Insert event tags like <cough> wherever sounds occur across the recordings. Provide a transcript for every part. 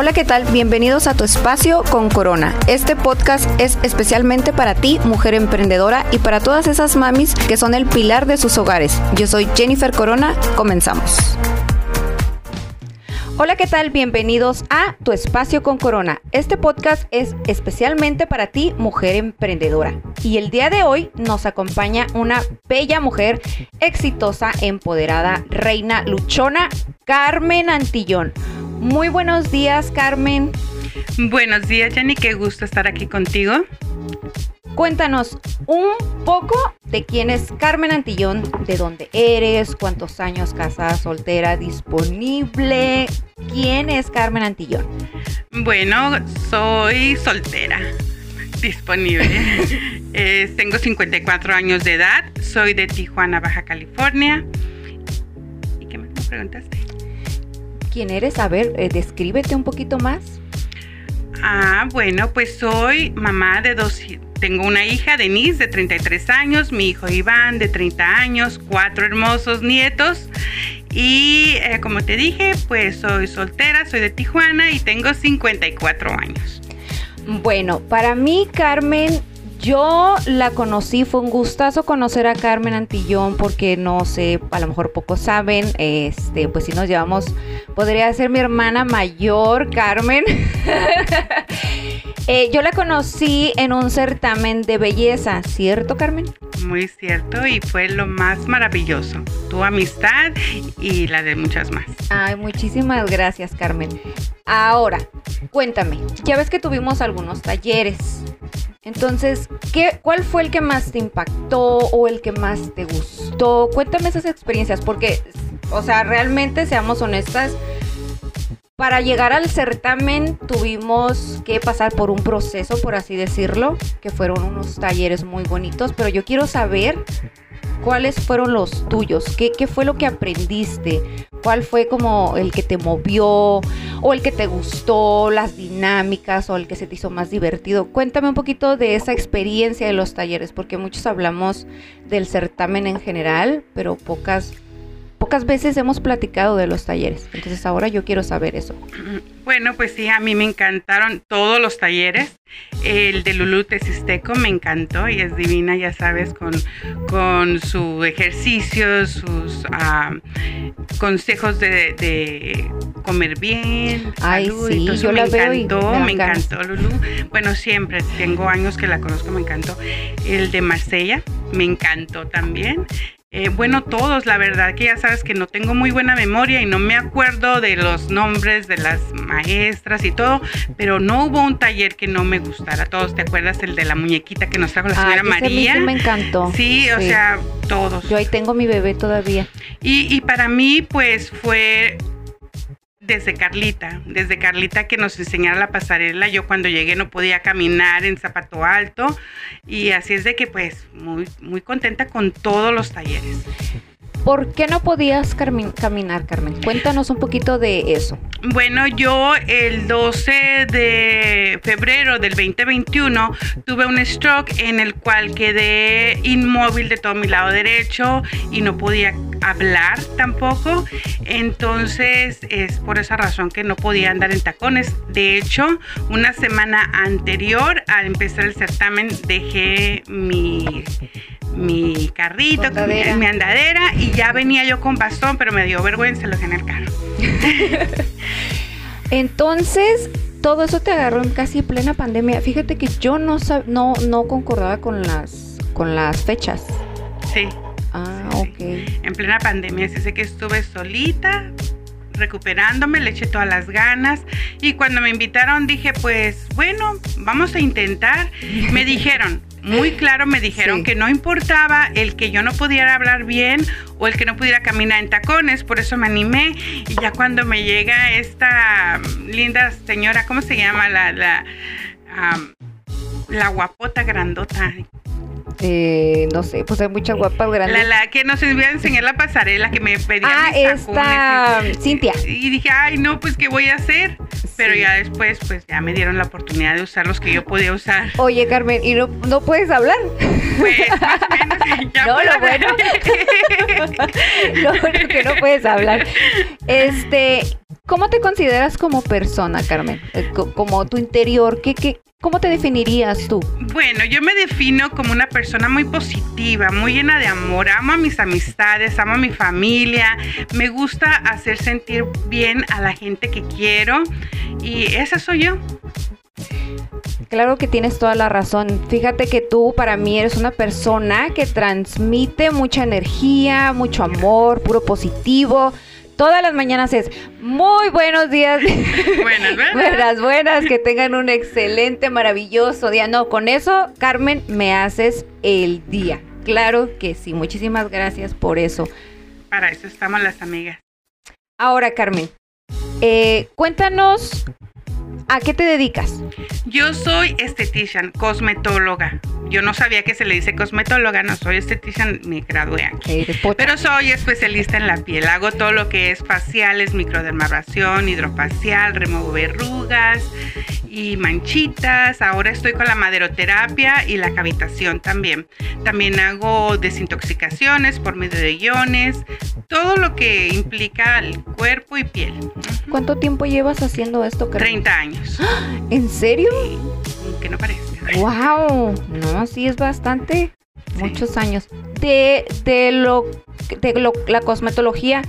Hola, ¿qué tal? Bienvenidos a tu espacio con Corona. Este podcast es especialmente para ti, mujer emprendedora, y para todas esas mamis que son el pilar de sus hogares. Yo soy Jennifer Corona, comenzamos. Hola, ¿qué tal? Bienvenidos a Tu Espacio con Corona. Este podcast es especialmente para ti, mujer emprendedora. Y el día de hoy nos acompaña una bella mujer exitosa, empoderada, reina luchona, Carmen Antillón. Muy buenos días, Carmen. Buenos días, Jenny. Qué gusto estar aquí contigo. Cuéntanos un poco de quién es Carmen Antillón, de dónde eres, cuántos años casada, soltera, disponible. ¿Quién es Carmen Antillón? Bueno, soy soltera, disponible. <laughs> eh, tengo 54 años de edad, soy de Tijuana, Baja California. ¿Y qué más me preguntaste? ¿Quién eres? A ver, eh, descríbete un poquito más. Ah, bueno, pues soy mamá de dos, tengo una hija, Denise, de 33 años, mi hijo Iván, de 30 años, cuatro hermosos nietos. Y eh, como te dije, pues soy soltera, soy de Tijuana y tengo 54 años. Bueno, para mí, Carmen, yo la conocí, fue un gustazo conocer a Carmen Antillón porque no sé, a lo mejor pocos saben, este, pues si nos llevamos, podría ser mi hermana mayor, Carmen. <laughs> eh, yo la conocí en un certamen de belleza, ¿cierto, Carmen? Muy cierto, y fue lo más maravilloso, tu amistad y la de muchas más. Ay, muchísimas gracias, Carmen. Ahora, cuéntame, ya ves que tuvimos algunos talleres. Entonces, ¿qué, ¿cuál fue el que más te impactó o el que más te gustó? Cuéntame esas experiencias, porque, o sea, realmente, seamos honestas, para llegar al certamen tuvimos que pasar por un proceso, por así decirlo, que fueron unos talleres muy bonitos, pero yo quiero saber cuáles fueron los tuyos, qué, qué fue lo que aprendiste, cuál fue como el que te movió o el que te gustó, las dinámicas o el que se te hizo más divertido. Cuéntame un poquito de esa experiencia de los talleres, porque muchos hablamos del certamen en general, pero pocas pocas veces hemos platicado de los talleres. Entonces ahora yo quiero saber eso. Bueno, pues sí, a mí me encantaron todos los talleres. El de Lulu Tesisteco me encantó y es divina, ya sabes, con, con su ejercicio, sus uh, consejos de, de, comer bien. Ay, salud, sí, yo la me veo encantó, y me, encantó Lulu. Bueno, siempre, tengo años que la conozco, me encantó. El de Marsella me encantó también. Eh, bueno, todos, la verdad que ya sabes que no tengo muy buena memoria y no me acuerdo de los nombres de las maestras y todo, pero no hubo un taller que no me gustara. Todos, ¿te acuerdas el de la muñequita que nos trajo la señora Ay, María? Sí me encantó. Sí, sí, o sea, todos. Yo ahí tengo mi bebé todavía. Y, y para mí, pues fue desde Carlita, desde Carlita que nos enseñara la pasarela. Yo cuando llegué no podía caminar en zapato alto y así es de que pues muy, muy contenta con todos los talleres. ¿Por qué no podías caminar, Carmen? Cuéntanos un poquito de eso. Bueno, yo el 12 de febrero del 2021 tuve un stroke en el cual quedé inmóvil de todo mi lado derecho y no podía hablar tampoco. Entonces es por esa razón que no podía andar en tacones. De hecho, una semana anterior al empezar el certamen dejé mi mi carrito, mi andadera y ya venía yo con bastón, pero me dio vergüenza, lo en el carro. <laughs> Entonces, todo eso te agarró en casi plena pandemia. Fíjate que yo no no no concordaba con las con las fechas. Sí. Ah, sí, ok. Sí. En plena pandemia, así sé que estuve solita, recuperándome, le eché todas las ganas y cuando me invitaron dije, pues bueno, vamos a intentar. Me <laughs> dijeron, muy claro me dijeron sí. que no importaba el que yo no pudiera hablar bien o el que no pudiera caminar en tacones, por eso me animé y ya cuando me llega esta linda señora, ¿cómo se llama? La, la, um, la guapota grandota. Eh, no sé, pues hay muchas guapas grandes. La, la que nos iba a enseñar la pasarela que me pedía. Ah, esta y, Cintia. Y dije, ay, no, pues, ¿qué voy a hacer? Pero sí. ya después, pues, ya me dieron la oportunidad de usar los que yo podía usar. Oye, Carmen, ¿y no, no puedes hablar? Pues, <laughs> más o menos, ya No, lo bueno. <laughs> lo bueno que no puedes hablar. Este, ¿Cómo te consideras como persona, Carmen? Eh, como tu interior, ¿qué, qué, ¿cómo te definirías tú? Bueno, yo me defino como una persona muy positiva, muy llena de amor. Amo a mis amistades, amo a mi familia. Me gusta hacer sentir bien a la gente que quiero. Y esa soy yo. Claro que tienes toda la razón. Fíjate que tú para mí eres una persona que transmite mucha energía, mucho amor, puro positivo todas las mañanas es muy buenos días. <laughs> Buenas, buenas. buenas, buenas, que tengan un excelente, maravilloso día. No, con eso, Carmen, me haces el día. Claro que sí, muchísimas gracias por eso. Para eso estamos las amigas. Ahora, Carmen, eh, cuéntanos ¿A qué te dedicas? Yo soy estetician, cosmetóloga. Yo no sabía que se le dice cosmetóloga, no soy estetician, me gradué aquí. Pero soy especialista en la piel. Hago todo lo que es faciales, microdermabrasión, hidrofacial, removo verrugas y manchitas. Ahora estoy con la maderoterapia y la cavitación también. También hago desintoxicaciones por medio de iones, todo lo que implica el cuerpo y piel. ¿Cuánto tiempo llevas haciendo esto? Carmen? 30 años. <gasps> ¿En serio? que no parece. ¡Wow! No, sí es bastante. Muchos años. De, de, lo, de la cosmetología,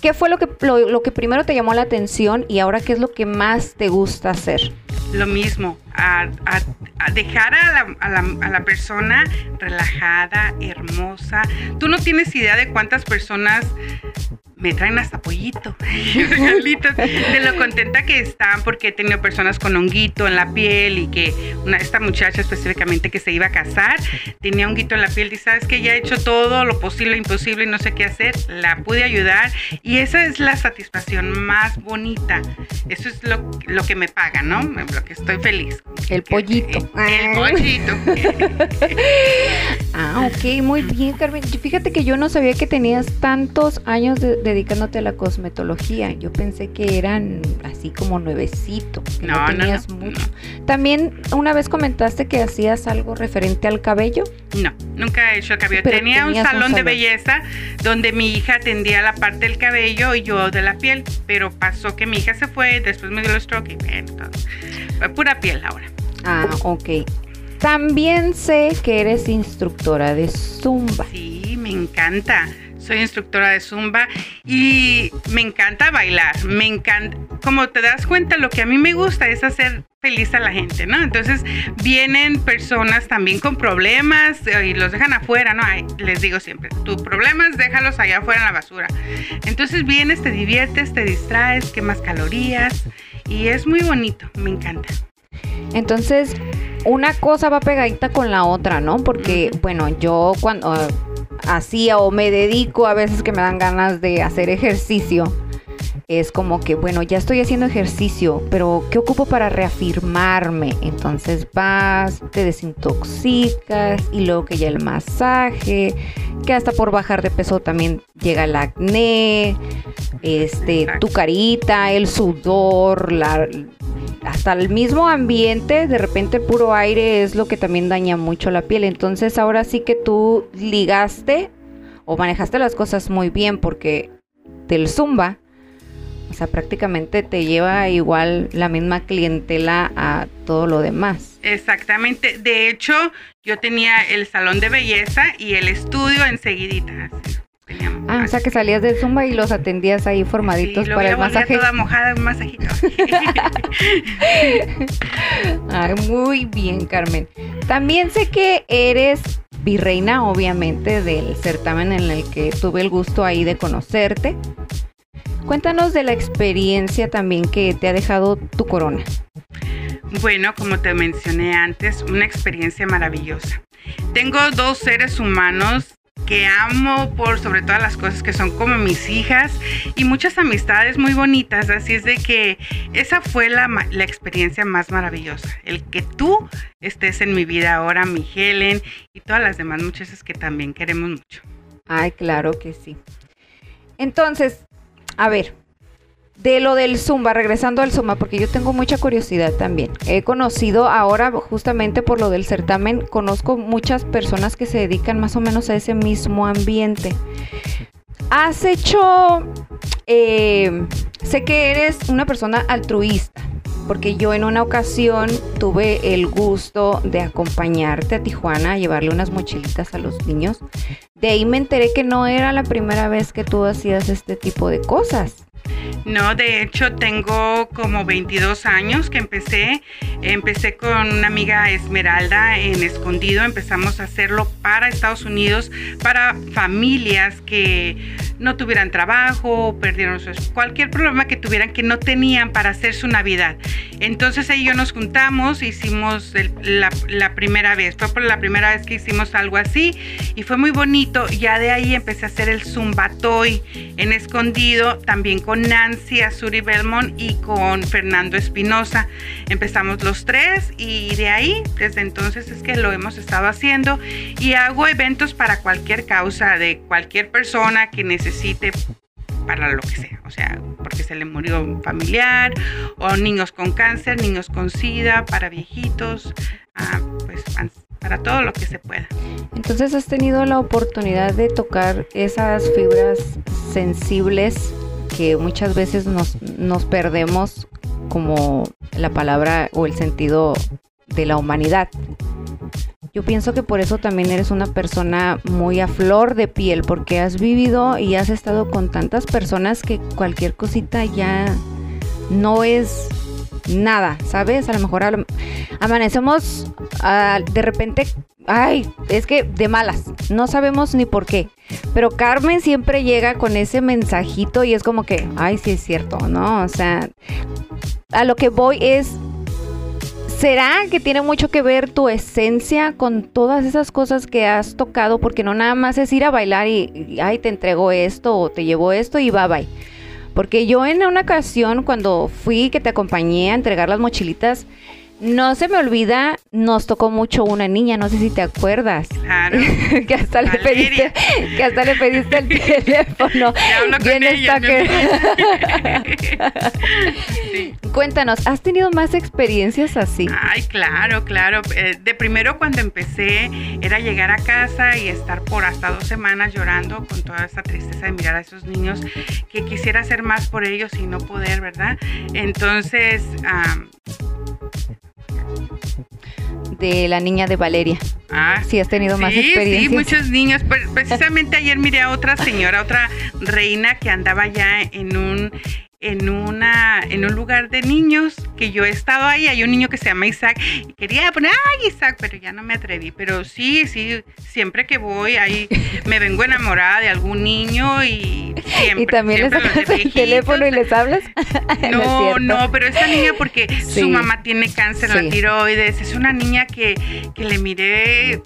¿qué fue lo que, lo, que primero te llamó la atención y ahora qué es lo que más te gusta hacer? Lo mismo, a, dejar a la, a, la, a la, persona relajada, hermosa. Tú no tienes idea de cuántas personas me traen hasta pollito, <laughs> regalitos, de lo contenta que están porque he tenido personas con honguito en la piel y que una, esta muchacha específicamente que se iba a casar tenía honguito en la piel y sabes que ya he hecho todo lo posible, imposible y no sé qué hacer, la pude ayudar y esa es la satisfacción más bonita, eso es lo, lo que me paga, ¿no? Lo que estoy feliz. El pollito. El, pollito. <laughs> ah, ok, muy bien, Carmen. Fíjate que yo no sabía que tenías tantos años de dedicándote a la cosmetología. Yo pensé que eran así como nuevecito. no, tenías mucho. También una vez comentaste que hacías algo referente al cabello. No, nunca he hecho el cabello. Tenía un salón, de belleza donde mi hija atendía la parte del cabello y yo de la piel, pero pasó que mi hija se fue, después me dio el stroke y entonces, fue pura piel ahora. Ah, ok. También sé que eres instructora de Zumba. Sí, me encanta soy instructora de zumba y me encanta bailar, me encanta, como te das cuenta, lo que a mí me gusta es hacer feliz a la gente, ¿no? Entonces vienen personas también con problemas eh, y los dejan afuera, ¿no? les digo siempre, tus problemas déjalos allá afuera en la basura. Entonces vienes, te diviertes, te distraes, quemas calorías y es muy bonito, me encanta. Entonces, una cosa va pegadita con la otra, ¿no? Porque, bueno, yo cuando hacía o me dedico a veces que me dan ganas de hacer ejercicio, es como que, bueno, ya estoy haciendo ejercicio, pero ¿qué ocupo para reafirmarme? Entonces vas, te desintoxicas y luego que ya el masaje, que hasta por bajar de peso también llega el acné, este, tu carita, el sudor, la, hasta el mismo ambiente, de repente puro aire es lo que también daña mucho la piel. Entonces ahora sí que tú ligaste o manejaste las cosas muy bien porque del zumba, o sea, prácticamente te lleva igual la misma clientela a todo lo demás. Exactamente. De hecho, yo tenía el salón de belleza y el estudio enseguidita. Ah, o sea que salías del Zumba y los atendías ahí formaditos para el masaje. toda mojada, un masajito. <laughs> Ay, muy bien, Carmen. También sé que eres virreina, obviamente, del certamen en el que tuve el gusto ahí de conocerte. Cuéntanos de la experiencia también que te ha dejado tu corona. Bueno, como te mencioné antes, una experiencia maravillosa. Tengo dos seres humanos que amo por sobre todas las cosas que son como mis hijas y muchas amistades muy bonitas. Así es de que esa fue la, la, experiencia más maravillosa. El que tú estés en mi vida ahora, mi Helen y todas las demás muchachas que también queremos mucho. Ay, claro que sí. Entonces, a ver, de lo del Zumba, regresando al Zumba, porque yo tengo mucha curiosidad también. He conocido ahora, justamente por lo del certamen, conozco muchas personas que se dedican más o menos a ese mismo ambiente. ¿Has hecho eh, sé que eres una persona altruista, porque yo en una ocasión tuve el gusto de acompañarte a Tijuana a llevarle unas mochilitas a los niños. De ahí me enteré que no era la primera vez que tú hacías este tipo de cosas. No, de hecho tengo como 22 años que empecé. Empecé con una amiga Esmeralda en Escondido. Empezamos a hacerlo para Estados Unidos, para familias que no tuvieran trabajo, perdieron cualquier problema que tuvieran que no tenían para hacer su Navidad. Entonces ahí yo nos juntamos, hicimos la, primera vez. Fue por la primera vez que hicimos algo así y fue muy bonito. Ya de ahí empecé a hacer el Zumbatoy en Escondido, también Nancy Azuri Belmont y con Fernando Espinosa. Empezamos los tres y de ahí, desde entonces es que lo hemos estado haciendo y hago eventos para cualquier causa de cualquier persona que necesite para lo que sea, o sea, porque se le murió un familiar, o niños con cáncer, niños con sida, para viejitos, ah, pues para todo lo que se pueda. Entonces has tenido la oportunidad de tocar esas fibras sensibles que muchas veces nos, nos perdemos como la palabra o el sentido de la humanidad. Yo pienso que por eso también eres una persona muy a flor de piel, porque has vivido y has estado con tantas personas que cualquier cosita ya no es nada, ¿sabes? A lo mejor amanecemos ah, de repente, ay, es que de malas, no sabemos ni por qué. Pero Carmen siempre llega con ese mensajito y es como que, ay, sí es cierto, ¿no? O sea, a lo que voy es, ¿será que tiene mucho que ver tu esencia con todas esas cosas que has tocado? Porque no nada más es ir a bailar y, ay, te entrego esto o te llevo esto y bye bye. Porque yo en una ocasión cuando fui que te acompañé a entregar las mochilitas, no se me olvida, nos tocó mucho una niña, no sé si te acuerdas. Claro. <laughs> que hasta le pediste, que hasta le pediste el teléfono. <laughs> Bien está que... <laughs> Cuéntanos, ¿has tenido más experiencias así? Ay, claro, claro. Eh, de primero cuando empecé era llegar a casa y estar por hasta dos semanas llorando con toda esa tristeza de mirar a esos niños que quisiera hacer más por ellos y no poder, ¿verdad? Entonces, de la niña de Valeria. Ah, sí, has tenido más experiencias. Sí, muchos niños. Precisamente ayer miré a otra señora, otra reina que andaba ya en un en, una, en un lugar de niños que yo he estado ahí. Hay un niño que se llama Isaac y quería poner, ay, Isaac, pero ya no me atreví. Pero sí, sí, siempre que voy ahí me vengo enamorada de algún niño y siempre. ¿Y también le sacas el teléfono y les hablas? <laughs> <laughs> no, no, pero esa niña porque su mamá tiene cáncer, la tiroides, es una niña que, que le miré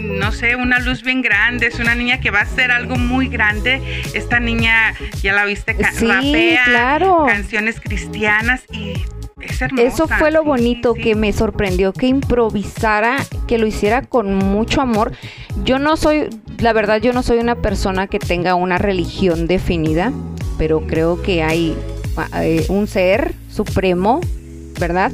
no sé, una luz bien grande, es una niña que va a ser algo muy grande. Esta niña, ya la viste, sí, rapea claro. canciones cristianas y es hermosa. Eso fue lo bonito que me sorprendió, que improvisara, que lo hiciera con mucho amor. Yo no soy, la verdad, yo no soy una persona que tenga una religión definida, pero creo que hay eh, un ser supremo, ¿verdad?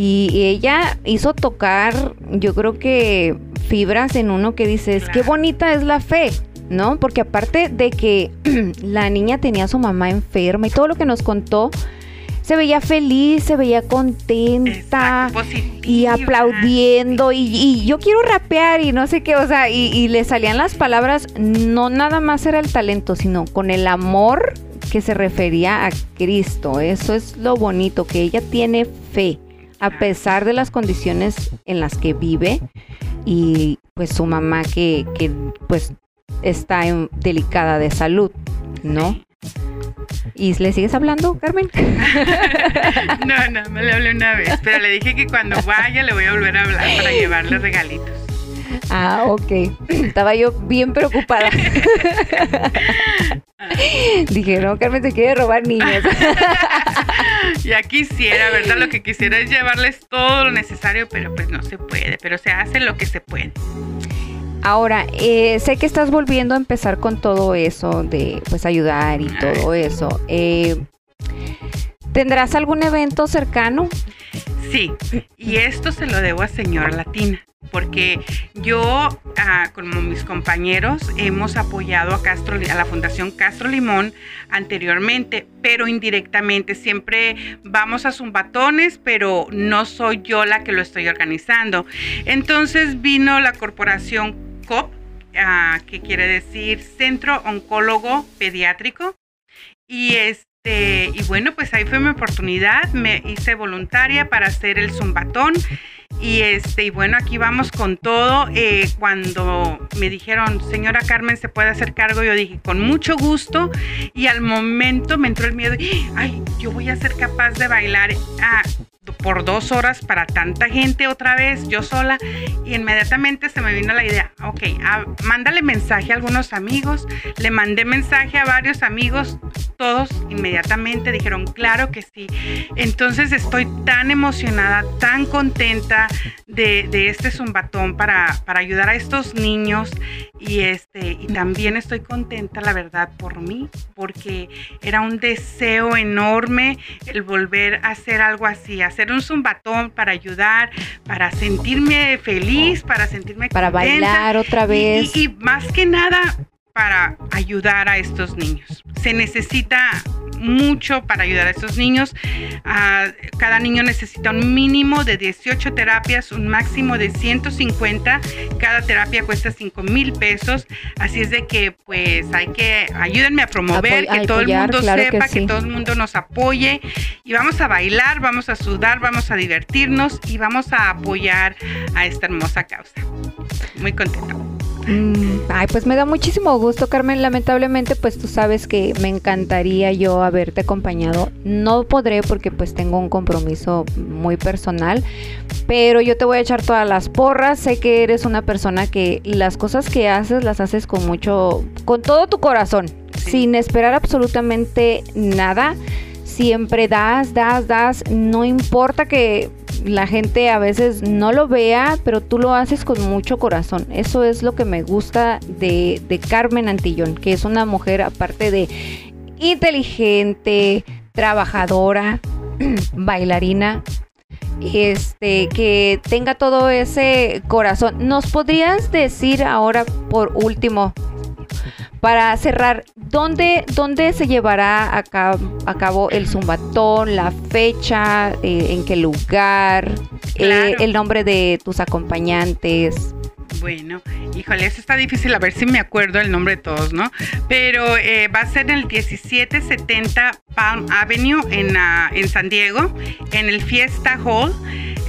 Y ella hizo tocar, yo creo que fibras en uno que dices, qué bonita es la fe, ¿no? Porque aparte de que <clears throat> la niña tenía a su mamá enferma y todo lo que nos contó, se veía feliz, se veía contenta y aplaudiendo y, yo quiero rapear y no sé qué, o sea, y, y, le salían las palabras, no nada más era el talento, sino con el amor que se refería a Cristo. Eso es lo bonito, que ella tiene fe, a pesar de las condiciones en las que vive y pues su mamá que, que pues está en, delicada de salud, ¿no? ¿Y le sigues hablando, Carmen? <laughs> no, no, me le hablé una vez, pero le dije que cuando vaya le voy a volver a hablar para <laughs> llevarle regalitos. Ah, ok. Estaba yo bien preocupada. <laughs> Dije, no, Carmen se quiere robar niños. <laughs> ya quisiera, ¿verdad? Lo que quisiera es llevarles todo lo necesario, pero pues no se puede, pero se hace lo que se puede. Ahora, eh, sé que estás volviendo a empezar con todo eso de pues ayudar y todo eso. Eh, ¿Tendrás algún evento cercano? Sí, y esto se lo debo a Señora Latina. Porque yo, ah, como mis compañeros, hemos apoyado a, Castro, a la Fundación Castro Limón anteriormente, pero indirectamente. Siempre vamos a zumbatones, pero no soy yo la que lo estoy organizando. Entonces vino la corporación COP, ah, que quiere decir Centro Oncólogo Pediátrico, y es este, y bueno, pues ahí fue mi oportunidad, me hice voluntaria para hacer el zumbatón. Y este, y bueno, aquí vamos con todo. Eh, cuando me dijeron, señora Carmen, ¿se puede hacer cargo? Yo dije, con mucho gusto. Y al momento me entró el miedo, ay, yo voy a ser capaz de bailar. Ah, por dos horas para tanta gente otra vez, yo sola, y inmediatamente se me vino la idea, ok, mándale mensaje a algunos amigos, le mandé mensaje a varios amigos, todos inmediatamente dijeron, claro que sí. Entonces estoy tan emocionada, tan contenta de, este zumbatón para, para ayudar a estos niños y, este, y también estoy contenta, la verdad, por mí, porque era un deseo enorme el volver a hacer algo así, hacer un zumbatón para ayudar, para sentirme feliz, para sentirme para bailar otra vez. y más que nada, para ayudar a estos niños. Se necesita mucho para ayudar a estos niños. Ah, cada niño necesita un mínimo de 18 terapias, un máximo de 150. Cada terapia cuesta 5 mil pesos. Así es de que pues hay que, ayúdenme a promover, que todo el mundo sepa, que, que, todo el mundo nos apoye. Y vamos a bailar, vamos a sudar, vamos a divertirnos y vamos a apoyar a esta hermosa causa. Muy contenta. Mm, ay, pues me da muchísimo gusto, Carmen. Lamentablemente, pues tú sabes que me encantaría yo haberte acompañado. No podré porque pues tengo un compromiso muy personal, pero yo te voy a echar todas las porras. Sé que eres una persona que las cosas que haces las haces con mucho, con todo tu corazón, sin esperar absolutamente nada. Siempre das, das, das. No importa que la gente a veces no lo vea, pero tú lo haces con mucho corazón. Eso es lo que me gusta de, Carmen Antillón, que es una mujer aparte de inteligente, trabajadora, <clears throat> bailarina, este, que tenga todo ese corazón. ¿Nos podrías decir ahora por último, para cerrar, ¿dónde, dónde se llevará a cabo, el zumbatón, la fecha, eh, en qué lugar, eh, el nombre de tus acompañantes? Bueno, híjole, eso está difícil, a ver si me acuerdo el nombre de todos, ¿no? Pero eh, va a ser en el 1770 Palm Avenue en, ah, en San Diego, en el Fiesta Hall.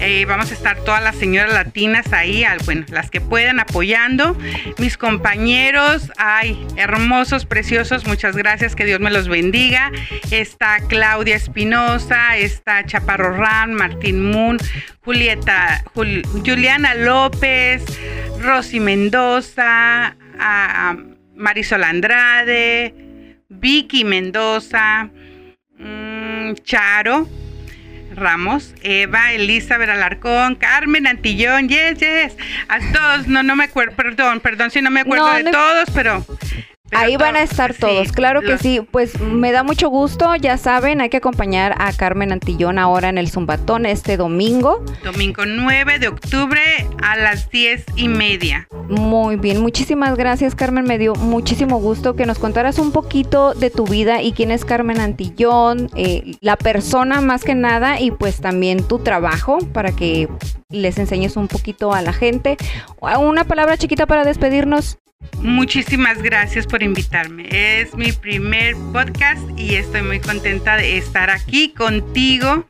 Eh, vamos a estar todas las señoras latinas ahí, bueno, las que puedan apoyando. Mis compañeros, ay, hermosos, preciosos, muchas gracias, que Dios me los bendiga. Está Claudia Espinosa, está Chaparro Ram, Martín Moon, Julieta, Juliana López, Rosy Mendoza, Marisol Andrade, Vicky Mendoza, mm, Charo. Ramos, Eva, Elizabeth Alarcón, Carmen Antillón, yes, yes. A todos, no, no me acuerdo, perdón, perdón si no me acuerdo de todos, pero Ahí van a estar todos, claro que sí. Pues me da mucho gusto, ya saben, hay que acompañar a Carmen Antillón ahora en el Zumbatón este domingo. Domingo 9 de octubre a las 10 y media. Muy bien, muchísimas gracias Carmen, me dio muchísimo gusto que nos contaras un poquito de tu vida y quién es Carmen Antillón, eh, la persona más que nada y pues también tu trabajo para que les enseñes un poquito a la gente. Una palabra chiquita para despedirnos. Muchísimas gracias por invitarme. Es mi primer podcast y estoy muy contenta de estar aquí contigo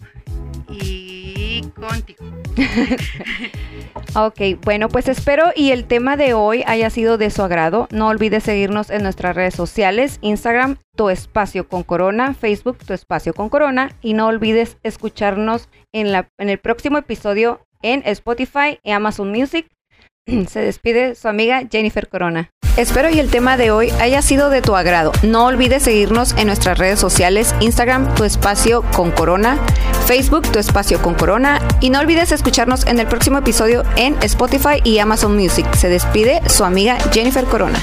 y contigo. <laughs> ok, bueno, pues espero y el tema de hoy haya sido de su agrado. No olvides seguirnos en nuestras redes sociales, Instagram, Tu Espacio con Corona, Facebook, Tu Espacio con Corona. Y no olvides escucharnos en, el próximo episodio en Spotify y Amazon Music <clears throat> Se despide su amiga Jennifer Corona. Espero y el tema de hoy haya sido de tu agrado. No olvides seguirnos en nuestras redes sociales, Instagram, tu espacio con Corona, Facebook, tu espacio con Corona, y no olvides escucharnos en el próximo episodio en Spotify y Amazon Music. Se despide su amiga Jennifer Corona.